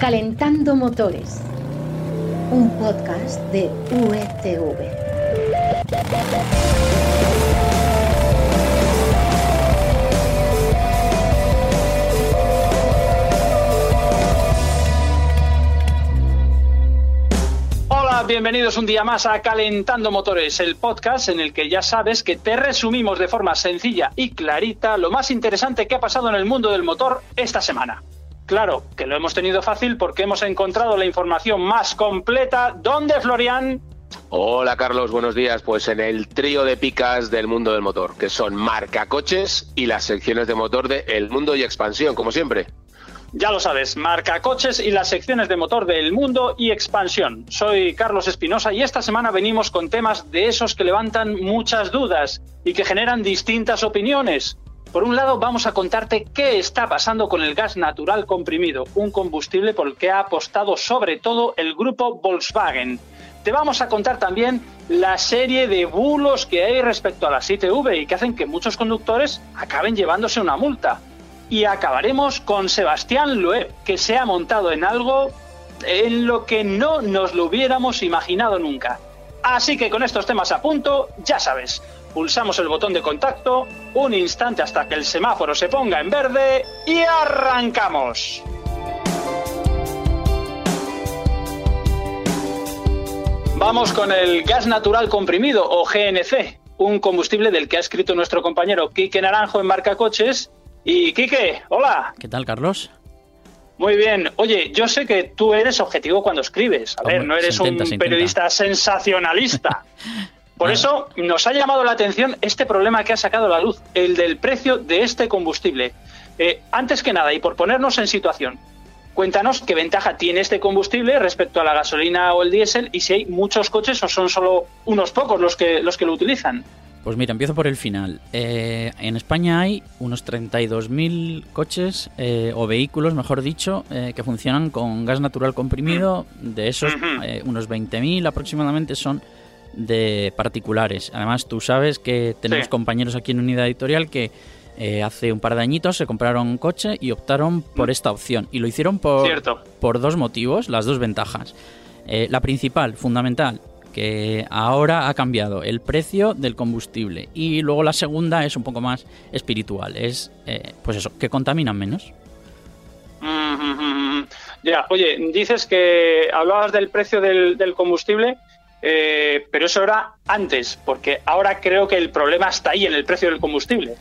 Calentando Motores, un podcast de UETV. Bienvenidos un día más a Calentando Motores, el podcast en el que ya sabes que te resumimos de forma sencilla y clarita lo más interesante que ha pasado en el mundo del motor esta semana. Claro, que lo hemos tenido fácil porque hemos encontrado la información más completa. ¿Dónde, Florian? Hola Carlos, buenos días. Pues en el trío de picas del mundo del motor, que son marca coches y las secciones de motor de El Mundo y Expansión, como siempre. Ya lo sabes, marca coches y las secciones de motor del mundo y expansión. Soy Carlos Espinosa y esta semana venimos con temas de esos que levantan muchas dudas y que generan distintas opiniones. Por un lado, vamos a contarte qué está pasando con el gas natural comprimido, un combustible por el que ha apostado sobre todo el grupo Volkswagen. Te vamos a contar también la serie de bulos que hay respecto a la ITV y que hacen que muchos conductores acaben llevándose una multa. Y acabaremos con Sebastián Loeb, que se ha montado en algo en lo que no nos lo hubiéramos imaginado nunca. Así que con estos temas a punto, ya sabes, pulsamos el botón de contacto, un instante hasta que el semáforo se ponga en verde y arrancamos. Vamos con el gas natural comprimido o GNC, un combustible del que ha escrito nuestro compañero Quique Naranjo en Marca Coches. Y Quique, hola. ¿Qué tal, Carlos? Muy bien. Oye, yo sé que tú eres objetivo cuando escribes. A ver, Hombre, no eres intenta, un se periodista sensacionalista. Por Nada. eso nos ha llamado la atención este problema que ha sacado a la luz, el del precio de este combustible. Eh, antes que nada, y por ponernos en situación, cuéntanos qué ventaja tiene este combustible respecto a la gasolina o el diésel y si hay muchos coches o son solo unos pocos los que, los que lo utilizan. Pues mira, empiezo por el final. Eh, en España hay unos 32.000 coches eh, o vehículos, mejor dicho, eh, que funcionan con gas natural comprimido. De esos, eh, unos 20.000 aproximadamente son de particulares. Además, tú sabes que tenemos Sí. compañeros aquí en Unidad Editorial que eh, hace un par de añitos se compraron un coche y optaron por Mm. esta opción. Y lo hicieron por, Cierto. por dos motivos, las dos ventajas. Eh, la principal, fundamental, que ahora ha cambiado el precio del combustible. Y luego la segunda es un poco más espiritual, es eh, pues eso, que contaminan menos. Mm, Ya, oye, dices que hablabas del precio del, del combustible, eh, pero eso era antes, porque ahora creo que el problema está ahí en el precio del combustible.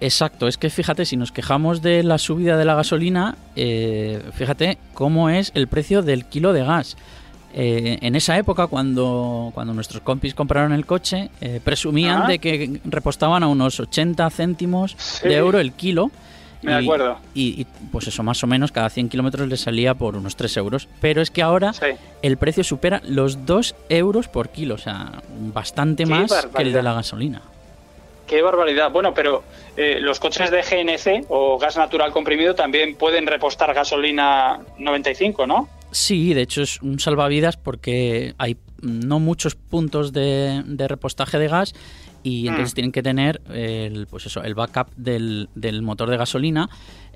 Exacto, es que fíjate, si nos quejamos de la subida de la gasolina, eh, fíjate cómo es el precio del kilo de gas. Eh, en esa época, cuando, cuando nuestros compis compraron el coche, eh, presumían Ajá. de que repostaban a unos 80 céntimos Sí. de euro el kilo. Me y, acuerdo. Y, y, pues eso, más o menos, cada 100 kilómetros le salía por unos 3 euros. Pero es que ahora Sí. el precio supera los 2 euros por kilo, o sea, bastante Qué más que el de la gasolina. Qué barbaridad. Bueno, pero eh, los coches de GNC o gas natural comprimido también pueden repostar gasolina 95, ¿no? Sí, de hecho es un salvavidas porque hay no muchos puntos de, de repostaje de gas y entonces Mm. tienen que tener el, pues eso, el backup del, del motor de gasolina.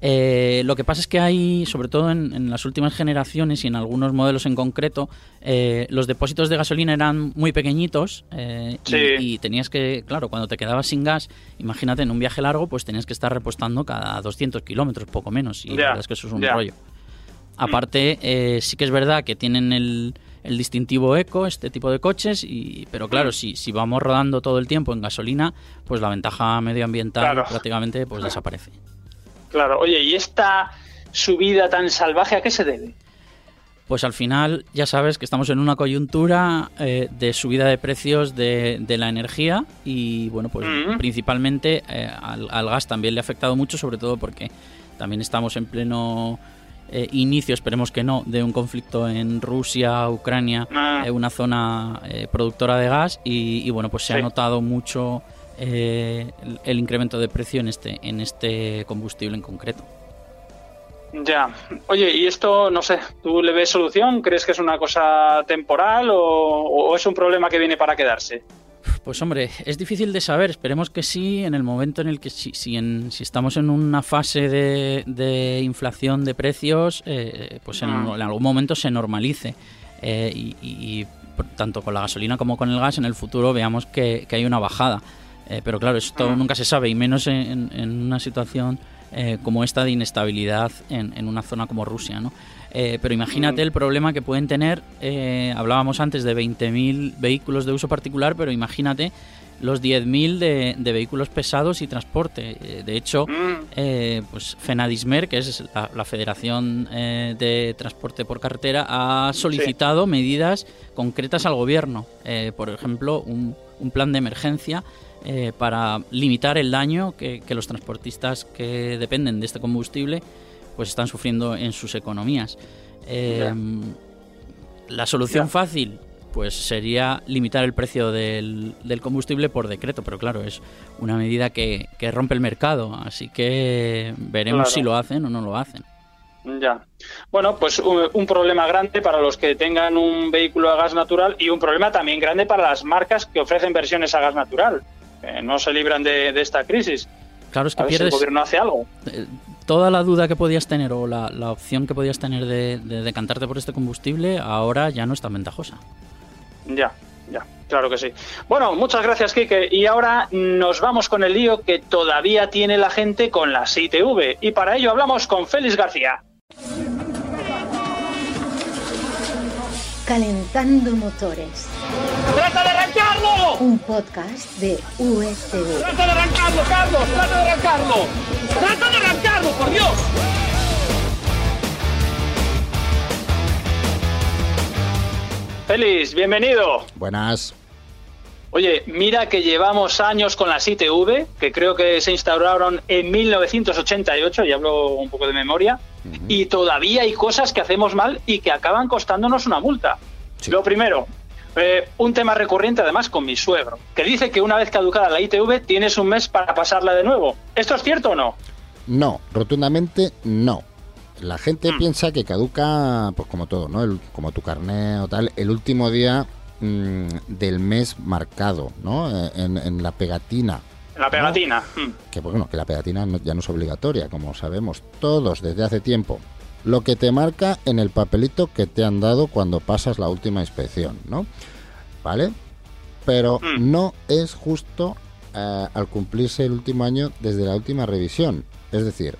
Eh, lo que pasa es que hay, sobre todo en, en las últimas generaciones y en algunos modelos en concreto, eh, los depósitos de gasolina eran muy pequeñitos eh, y- Sí. y, tenías que, claro, cuando te quedabas sin gas, imagínate en un viaje largo, pues tenías que estar repostando cada 200 kilómetros, poco menos, y la verdad es que eso es un rollo. Aparte, eh, sí que es verdad que tienen el, el distintivo eco, este tipo de coches, y, pero claro, si, si vamos rodando todo el tiempo en gasolina, pues la ventaja medioambiental Claro. prácticamente pues desaparece. Claro. Oye, ¿y esta subida tan salvaje a qué se debe? Pues al final ya sabes que estamos en una coyuntura eh, de subida de precios de, de la energía y bueno, pues Mm. principalmente eh, al, al gas también le ha afectado mucho, sobre todo porque también estamos en pleno eh, inicio, esperemos que no, de un conflicto en Rusia, Ucrania, Ah. eh, una zona eh, productora de gas y, y, bueno, pues se ha notado mucho eh, el, el incremento de precio en este, en este combustible en concreto. Ya. Oye, ¿y esto, no sé, tú le ves solución? ¿Crees que es una cosa temporal o, o es un problema que viene para quedarse? Pues hombre, es difícil de saber. Esperemos que sí, en el momento en el que si, si, si estamos en una fase de, inflación de precios, eh, pues en, algún momento se normalice. Eh, y, tanto con la gasolina como con el gas en el futuro veamos que, hay una bajada. Eh, pero claro, esto nunca se sabe, y menos en, una situación como esta de inestabilidad en, en, una zona como Rusia. ¿no? Eh, pero imagínate mm. el problema que pueden tener, eh, hablábamos antes de 20.000 vehículos de uso particular, pero imagínate los 10.000 de, de vehículos pesados y transporte. Eh, de hecho, mm. pues Fenadismer, que es la, Federación de Transporte por Carretera, ha solicitado medidas concretas al gobierno. por ejemplo, un, plan de emergencia para limitar el daño que, los transportistas que dependen de este combustible pues están sufriendo en sus economías. Em, la solución fácil, pues sería limitar el precio del, combustible por decreto, pero claro, es una medida que, rompe el mercado, así que veremos si lo hacen o no lo hacen. Ya. Bueno, pues un, problema grande para los que tengan un vehículo a gas natural y un problema también grande para las marcas que ofrecen versiones a gas natural. no se libran de, esta crisis. Claro, es que pierdes. el gobierno hace algo. Eh, toda la duda que podías tener o la, opción que podías tener de, decantarte por este combustible ahora ya no es tan ventajosa. Ya, ya, claro que sí. Bueno, muchas gracias, Kike. Y ahora nos vamos con el lío que todavía tiene la gente con la ITV. Y para ello hablamos con Félix García. Calentando motores. ¡Trata de arrancarlo! Un podcast de USV. ¡Trata de arrancarlo, Carlos! ¡Trata de arrancarlo! ¡Trata de arrancarlo, por Dios! Félix, bienvenido. Buenas. Oye, mira que llevamos años con las ITV, que creo que se instauraron en 1988, y hablo un poco de memoria, y todavía hay cosas que hacemos mal y que acaban costándonos una multa. Lo primero, eh, un tema recurrente además con mi suegro, que dice que una vez caducada la ITV tienes un mes para pasarla de nuevo. ¿Esto es cierto o no? No, rotundamente no. La gente mm. piensa que caduca, pues como todo, ¿no? como tu carnet o tal, el último día mm, del mes marcado, ¿no? Eh, en, la pegatina. La pegatina. Mm. Que bueno, que la pegatina ya no es obligatoria, como sabemos todos desde hace tiempo lo que te marca en el papelito que te han dado cuando pasas la última inspección, ¿no? ¿Vale? Pero mm. no es justo eh, al cumplirse el último año desde la última revisión. Es decir,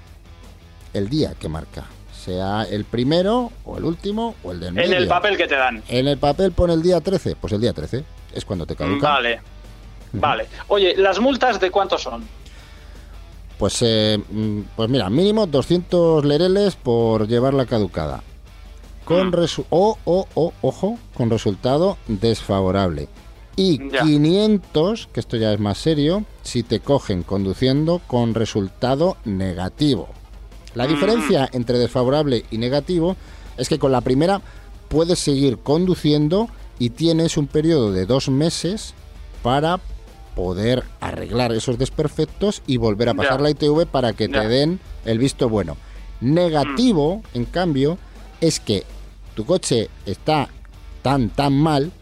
el día que marca. Sea el primero o el último o el del medio. En el papel que te dan. En el papel pone el día 13. Pues el día 13 es cuando te caduca. Vale. Vale. Oye, ¿las multas de cuánto son? Pues, eh, mm, pues mira, mínimo 200 lereles por llevarla caducada. Con mm. o, o, o, ojo, con resultado desfavorable. Y 500, que esto ya es más serio, si te cogen conduciendo con resultado negativo. La mm. diferencia entre desfavorable y negativo es que con la primera puedes seguir conduciendo y tienes un periodo de dos meses para poder arreglar esos desperfectos y volver a pasar la ITV para que te den el visto bueno. Negativo, mm. en cambio, es que tu coche está tan, tan mal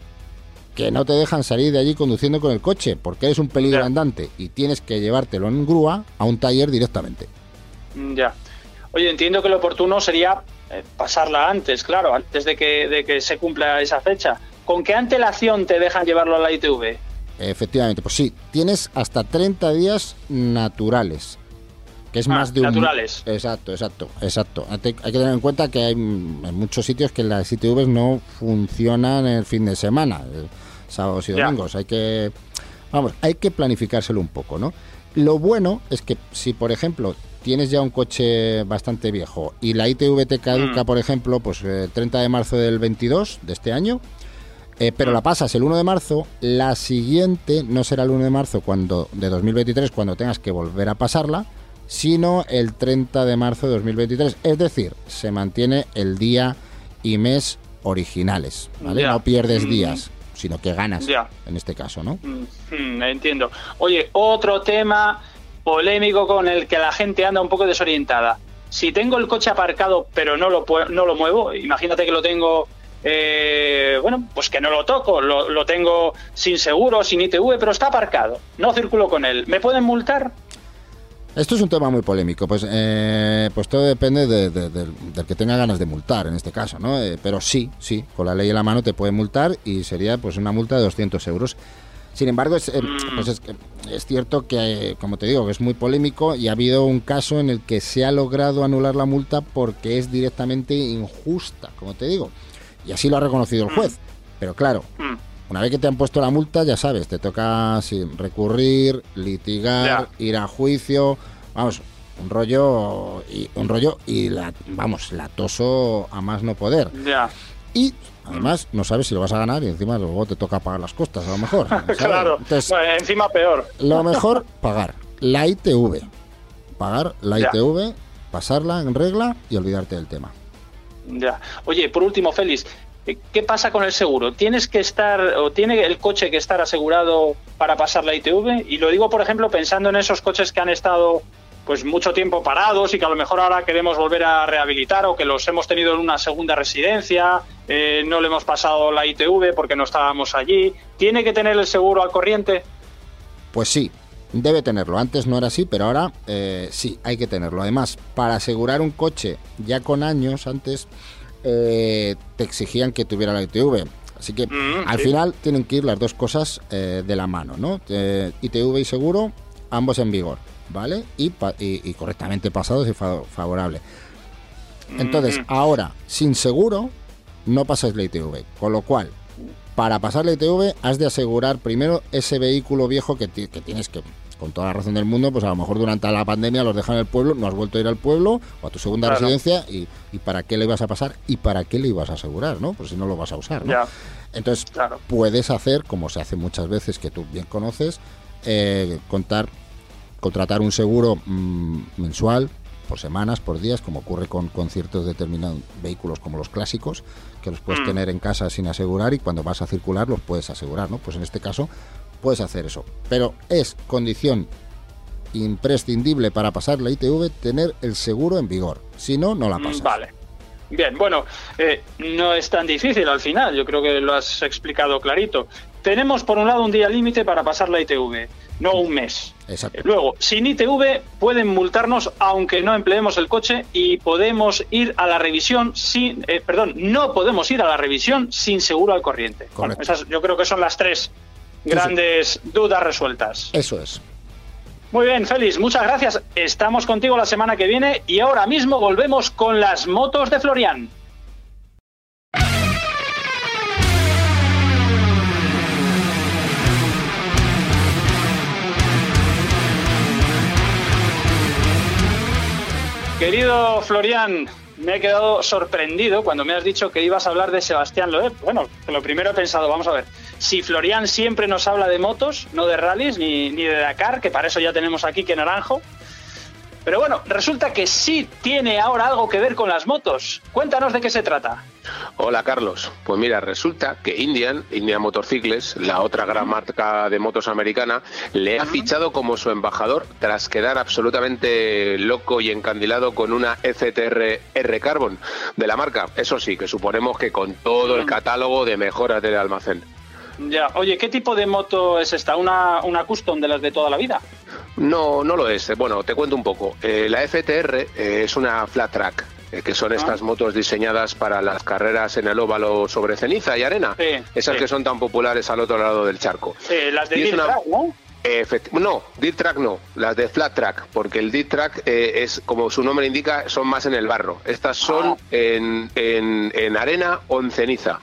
que no te dejan salir de allí conduciendo con el coche porque eres un peligro andante y tienes que llevártelo en grúa a un taller directamente. Ya. Oye, entiendo que lo oportuno sería eh, pasarla antes, claro, antes de que, de que se cumpla esa fecha. ¿Con qué antelación te dejan llevarlo a la ITV? Efectivamente, pues sí, tienes hasta 30 días naturales. Que es ah, más de un. Naturales. Exacto, exacto, exacto. Hay que tener en cuenta que hay muchos sitios que las ITVs no funcionan el fin de semana, sábados y domingos. Hay que. Vamos, hay que planificárselo un poco, ¿no? Lo bueno es que si, por ejemplo, tienes ya un coche bastante viejo y la ITV te caduca, mm. por ejemplo, pues el 30 de marzo del 22 de este año, eh, pero la pasas el 1 de marzo, la siguiente no será el 1 de marzo cuando, de 2023 cuando tengas que volver a pasarla, sino el 30 de marzo de 2023. Es decir, se mantiene el día y mes originales, ¿vale? No pierdes mm. días, sino que ganas en este caso, ¿no? Mm, mm, entiendo. Oye, otro tema polémico con el que la gente anda un poco desorientada. Si tengo el coche aparcado pero no lo, no lo muevo, imagínate que lo tengo eh, bueno, pues que no lo toco, lo, tengo sin seguro, sin ITV, pero está aparcado, no circulo con él. ¿Me pueden multar? Esto es un tema muy polémico, pues, eh, pues todo depende de- de- del, del que tenga ganas de multar en este caso, ¿no? Eh, pero sí, sí, con la ley en la mano te pueden multar y sería pues una multa de 200 euros. Sin embargo, es, eh, pues es, es cierto que, como te digo, es muy polémico y ha habido un caso en el que se ha logrado anular la multa porque es directamente injusta, como te digo. Y así lo ha reconocido el juez. Pero claro, Mm. una vez que te han puesto la multa, ya sabes, te toca sí, recurrir, litigar, ir a juicio, vamos, un rollo y un rollo y la vamos, latoso a más no poder. Ya. Y además no sabes si lo vas a ganar y encima luego te toca pagar las costas a lo mejor. ¿sabes? Claro, Entonces, Bueno, encima peor. lo mejor pagar la ITV. Pagar la Ya. ITV, pasarla en regla y olvidarte del tema. Ya. Oye, por último, Félix, eh, ¿qué pasa con el seguro? ¿Tienes que estar o tiene el coche que estar asegurado para pasar la ITV? Y lo digo, por ejemplo, pensando en esos coches que han estado pues mucho tiempo parados y que a lo mejor ahora queremos volver a rehabilitar o que los hemos tenido en una segunda residencia, eh, no le hemos pasado la ITV porque no estábamos allí. ¿Tiene que tener el seguro al corriente? Pues sí, debe tenerlo. Antes no era así, pero ahora eh, sí, hay que tenerlo. Además, para asegurar un coche ya con años antes, eh, te exigían que tuviera la ITV. Así que Mm, al sí. final tienen que ir las dos cosas eh, de la mano, ¿no? Eh, ITV y seguro, ambos en vigor, ¿vale? Y, pa- y- y correctamente pasados y fa- favorable. Entonces, Mm. ahora, sin seguro, no pasas la ITV. Con lo cual, para pasar la ITV, has de asegurar primero ese vehículo viejo que, que tienes que, con toda la razón del mundo, pues a lo mejor durante la pandemia los dejan en el pueblo, no has vuelto a ir al pueblo o a tu segunda Claro. residencia y, y para qué le ibas a pasar y para qué le ibas a asegurar, ¿no? Pues si no lo vas a usar, ¿no? Ya. Entonces, Claro. puedes hacer, como se hace muchas veces que tú bien conoces, eh, contar, contratar un seguro mm, mensual, por semanas, por días, como ocurre con, con ciertos determinados vehículos como los clásicos, que los puedes Mm. tener en casa sin asegurar y cuando vas a circular los puedes asegurar, ¿no? Pues en este caso puedes hacer eso. Pero es condición imprescindible para pasar la ITV tener el seguro en vigor. Si no, no la Mm, pasas. Vale. Bien, bueno, eh, no es tan difícil al final, yo creo que lo has explicado clarito. Tenemos por un lado un día límite para pasar la ITV, no un mes. Exacto. Luego, sin ITV pueden multarnos aunque no empleemos el coche y podemos ir a la revisión sin, eh, perdón, no podemos ir a la revisión sin seguro al corriente. Bueno, esas yo creo que son las tres grandes dudas resueltas. Eso es. Muy bien, Félix, muchas gracias. Estamos contigo la semana que viene y ahora mismo volvemos con las motos de Florian. Querido Florian, me he quedado sorprendido cuando me has dicho que ibas a hablar de Sebastián Loeb. Bueno, lo primero he pensado, vamos a ver, si Florian siempre nos habla de motos, no de rallies ni, ni de Dakar, que para eso ya tenemos aquí que Naranjo. Pero bueno, resulta que sí tiene ahora algo que ver con las motos. Cuéntanos de qué se trata. Hola Carlos, pues mira, resulta que Indian, Indian Motorcycles, la otra gran marca de motos americana, le ha fichado como su embajador tras quedar absolutamente loco y encandilado con una FTR R Carbon de la marca. Eso sí, que suponemos que con todo el catálogo de mejoras del almacén. Ya, oye, ¿qué tipo de moto es esta? ¿Una, una custom de las de toda la vida? No, no lo es. Bueno, te cuento un poco. Eh, la FTR eh, es una flat track, eh, que son estas motos diseñadas para las carreras en el óvalo sobre ceniza y arena. Sí, Esas sí. que son tan populares al otro lado del charco. Sí, las de Dirt una- Track, ¿no? Efect- no, dirt track no, las de flat track, porque el dirt track eh, es, como su nombre indica, son más en el barro. Estas son Ah. en, en- en arena o en ceniza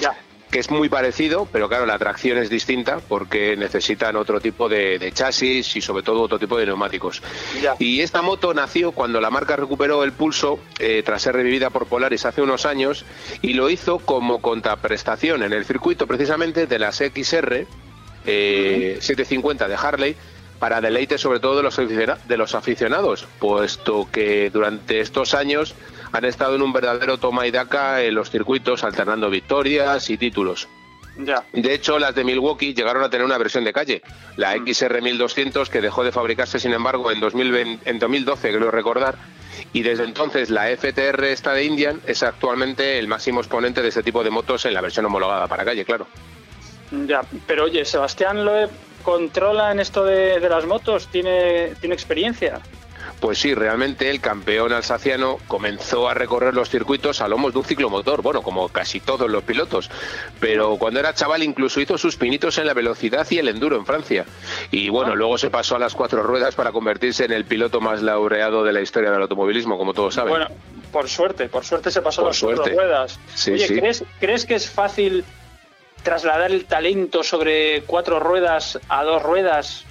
Ya. Que es muy parecido, pero claro, la tracción es distinta porque necesitan otro tipo de, de chasis y sobre todo otro tipo de neumáticos. Ya. Y esta moto nació cuando la marca recuperó el pulso eh, tras ser revivida por Polaris hace unos años y lo hizo como contraprestación en el circuito precisamente de las XR eh, 750 de Harley para deleite sobre todo de los, de los aficionados, puesto que durante estos años han estado en un verdadero toma y daca en los circuitos, alternando victorias y títulos. Ya. De hecho, las de Milwaukee llegaron a tener una versión de calle, la XR1200, que dejó de fabricarse, sin embargo, en, 2020 en 2012, creo recordar, y desde entonces la FTR esta de Indian es actualmente el máximo exponente de este tipo de motos en la versión homologada para calle, claro. Ya, pero oye, Sebastián Loeb controla en esto de, de las motos, tiene, tiene experiencia. Pues sí, realmente el campeón alsaciano comenzó a recorrer los circuitos a lomos de un ciclomotor, bueno, como casi todos los pilotos, pero cuando era chaval incluso hizo sus pinitos en la velocidad y el enduro en Francia. Y bueno, luego se pasó a las cuatro ruedas para convertirse en el piloto más laureado de la historia del automovilismo, como todos saben. Bueno, por suerte, por suerte se pasó a las cuatro suerte. ruedas. Sí, Oye, sí. ¿crees, ¿crees que es fácil trasladar el talento sobre cuatro ruedas a dos ruedas?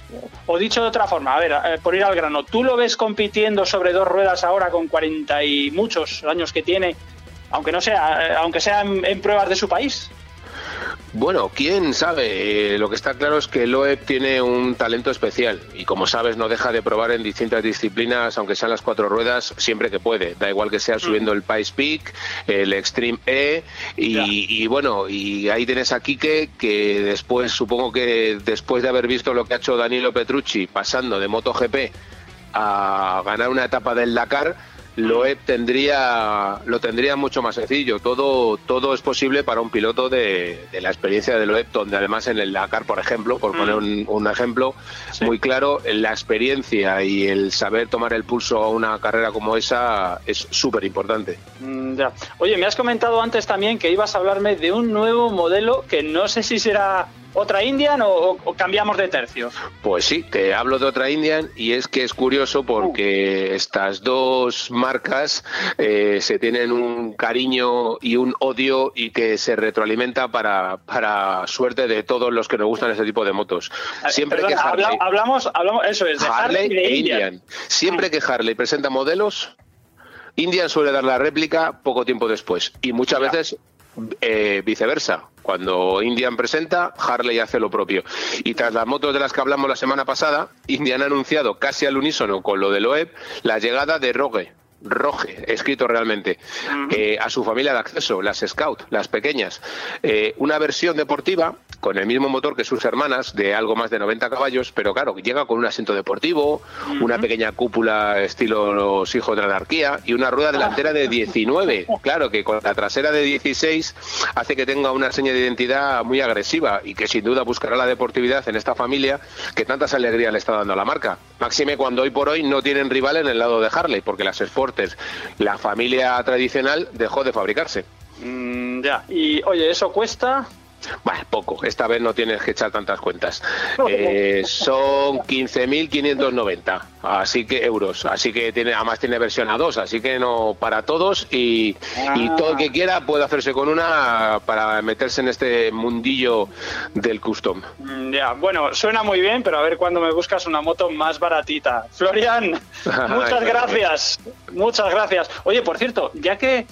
O dicho de otra forma, a ver, eh, por ir al grano, ¿tú lo ves compitiendo sobre dos ruedas ahora con 40 y muchos años que tiene, aunque no sea, eh, aunque sea en, en pruebas de su país? Bueno, quién sabe. Eh, lo que está claro es que Loeb tiene un talento especial y, como sabes, no deja de probar en distintas disciplinas, aunque sean las cuatro ruedas, siempre que puede. Da igual que sea subiendo el Pice Peak, el Extreme E y, bueno, y ahí tienes a Quique que después, supongo que después de haber visto lo que ha hecho Danilo Petrucci pasando de MotoGP a ganar una etapa del Dakar. Loeb tendría lo tendría mucho más sencillo. Todo todo es posible para un piloto de, de la experiencia de Loeb, donde además en el Dakar, por ejemplo, por poner un, un ejemplo Sí. muy claro, la experiencia y el saber tomar el pulso a una carrera como esa es súper importante. Mm. Oye, me has comentado antes también que ibas a hablarme de un nuevo modelo que no sé si será otra Indian o, o- o cambiamos de tercio. Pues sí, te hablo de otra Indian y es que es curioso porque estas dos marcas eh, se tienen un cariño y un odio y que se retroalimenta para, para suerte de todos los que nos gustan este tipo de motos. Siempre Perdona, que Harley, habla- hablamos, hablamos, eso es, de Harley, Harley y de e Indian. Indian, siempre que Harley presenta modelos, Indian suele dar la réplica poco tiempo después y muchas veces eh, viceversa. Cuando Indian presenta, Harley hace lo propio. Y tras las motos de las que hablamos la semana pasada, Indian ha anunciado casi al unísono con lo de Loeb la llegada de Rogue. Roge, escrito realmente, eh, a su familia de acceso, las Scout, las pequeñas. Eh, una versión deportiva con el mismo motor que sus hermanas, de algo más de 90 caballos, pero claro, llega con un asiento deportivo, una pequeña cúpula estilo los hijos de la anarquía y una rueda delantera de 19. Claro que con la trasera de 16 hace que tenga una seña de identidad muy agresiva y que sin duda buscará la deportividad en esta familia que tantas alegrías le está dando a la marca. Máxime cuando hoy por hoy no tienen rival en el lado de Harley, porque las Sporters, la familia tradicional, dejó de fabricarse. Mm, ya, y oye, ¿eso cuesta? Bah, poco, esta vez no tienes que echar tantas cuentas. Eh, son 15.590, así que euros, así que tiene, además tiene versión A2, así que no para todos y, y Ah. todo el que quiera puede hacerse con una para meterse en este mundillo del custom. Mm, ya, bueno, suena muy bien, pero a ver cuándo me buscas una moto más baratita. Florian, muchas gracias, muchas gracias. Oye, por cierto, ya que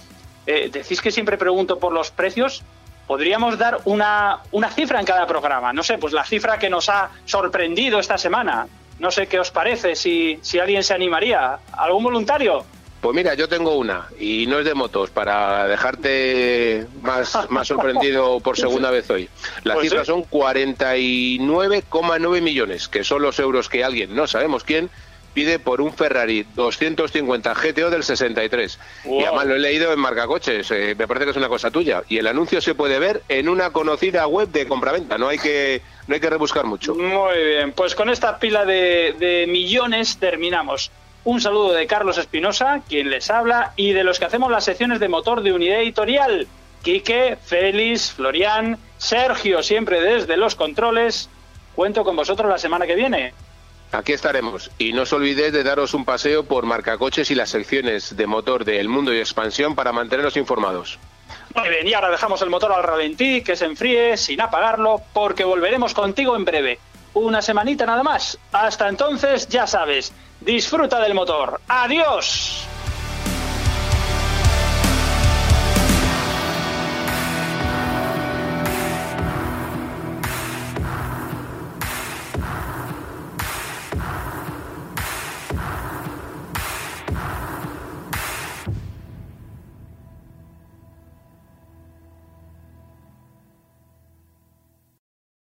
eh, decís que siempre pregunto por los precios, podríamos dar una, una cifra en cada programa. No sé, pues la cifra que nos ha sorprendido esta semana. No sé qué os parece, si, si alguien se animaría. ¿Algún voluntario? Pues mira, yo tengo una y no es de motos para dejarte más, más sorprendido por segunda vez hoy. Las Pues cifras sí. son 49,9 millones, que son los euros que alguien, no sabemos quién, pide por un Ferrari 250 GTO del 63. Y Wow. además lo he leído en Marcacoches, eh, me parece que es una cosa tuya. Y el anuncio se puede ver en una conocida web de compraventa, no hay que, no hay que rebuscar mucho. Muy bien, pues con esta pila de, de millones terminamos. Un saludo de Carlos Espinosa, quien les habla, y de los que hacemos las secciones de motor de unidad editorial. Quique, Félix, Florian, Sergio, siempre desde los controles. Cuento con vosotros la semana que viene. Aquí estaremos. Y no os olvidéis de daros un paseo por Marcacoches y las secciones de motor de El Mundo y Expansión para manteneros informados. Muy bien, y ahora dejamos el motor al ralentí, que se enfríe sin apagarlo, porque volveremos contigo en breve. Una semanita nada más. Hasta entonces, ya sabes, disfruta del motor. ¡Adiós!